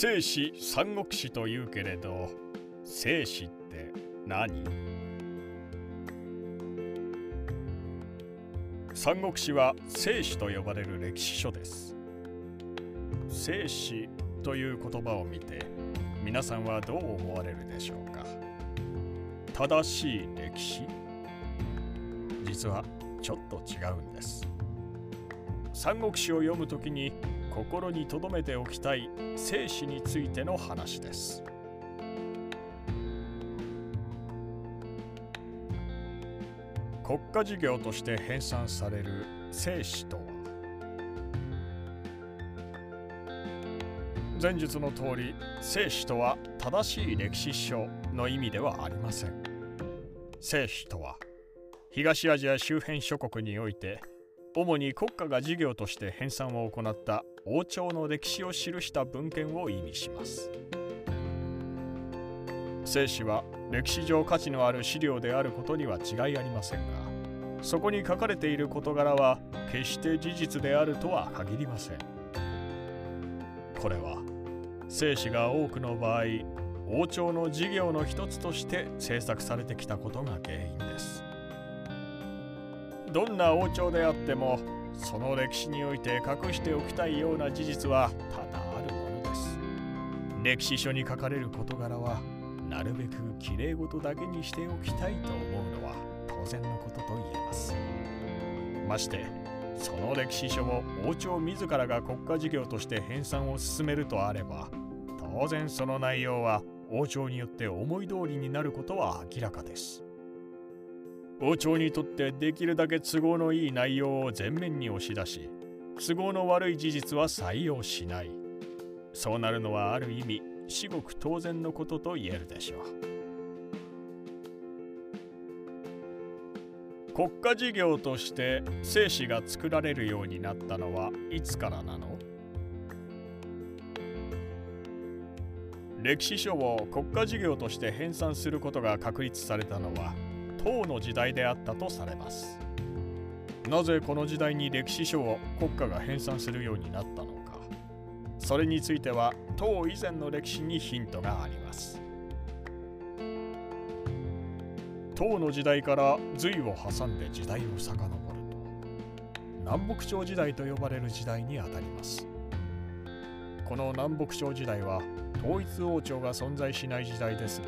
生死三国志というけれど生死って何？三国志は生死と呼ばれる歴史書です。生死という言葉を見て皆さんはどう思われるでしょうか？正しい歴史？実はちょっと違うんです。三国志を読むときに心に留めておきたい生死についての話です。国家事業として編纂される生死とは？前述の通り生死とは正しい歴史書の意味ではありません。生死とは東アジア周辺諸国において主に国家が事業として編纂を行った王朝の歴史を記した文献を意味します。生死は歴史上価値のある資料であることには違いありませんがそこに書かれている事柄は決して事実であるとは限りません。これは生死が多くの場合王朝の事業の一つとして制作されてきたことが原因です。どんな王朝であってもその歴史において隠しておきたいような事実は多々あるものです。歴史書に書かれる事柄はなるべくきれい事だけにしておきたいと思うのは当然のことと言えます。ましてその歴史書を王朝自らが国家事業として編纂を進めるとあれば当然その内容は王朝によって思い通りになることは明らかです。王朝にとってできるだけ都合のいい内容を前面に押し出し都合の悪い事実は採用しない。そうなるのはある意味至極当然のことと言えるでしょう。国家事業として精子が作られるようになったのはいつからなの？歴史書を国家事業として編纂することが確立されたのは唐の時代であったとされます。なぜこの時代に歴史書を国家が編纂するようになったのか。それについては唐以前の歴史にヒントがあります。唐の時代から隋を挟んで時代を遡ると南北朝時代と呼ばれる時代にあたります。この南北朝時代は統一王朝が存在しない時代ですが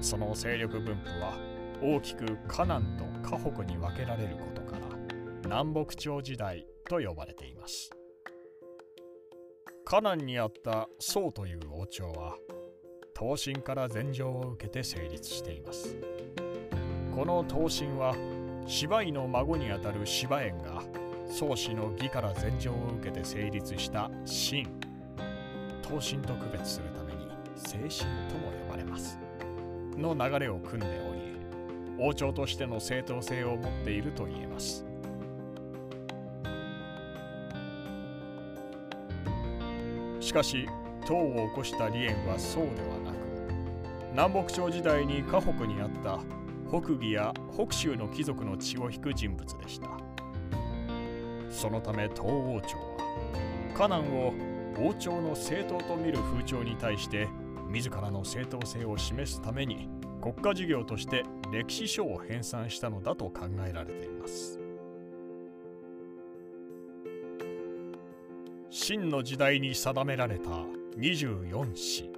その勢力分布は大きく河南と河北に分けられることから南北朝時代と呼ばれています。河南にあった宋という王朝は東晋から禅譲を受けて成立しています。この東晋は芝居の孫にあたる芝園が宋氏の義から禅譲を受けて成立した秦東晋と区別するために精神とも呼ばれます。の流れを組んでおり王朝としての正当性を持っていると言えます。しかし唐を起こした李淵はそうではなく南北朝時代に河北にあった北魏や北州の貴族の血を引く人物でした。そのため唐王朝は河南を王朝の正当と見る風潮に対して自らの正当性を示すために国家事業として歴史書を編纂したのだと考えられています。秦の時代に定められた24史。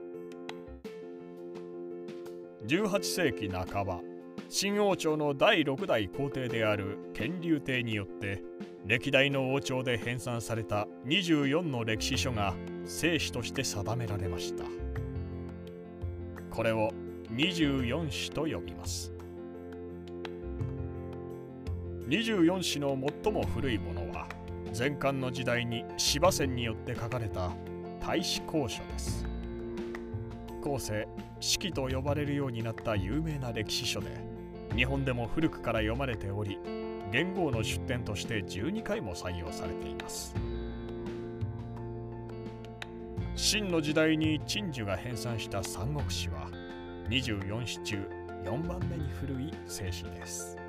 18世紀半ば秦王朝の第6代皇帝である乾隆帝によって歴代の王朝で編纂された24の歴史書が正史として定められました。これを24史と呼びます。24史の最も古いものは前漢の時代に司馬遷によって書かれた大使公書です。後世史記と呼ばれるようになった有名な歴史書で日本でも古くから読まれており元号の出典として12回も採用されています。秦の時代に陳寿が編纂した三国志は24史中4番目に古い精神です。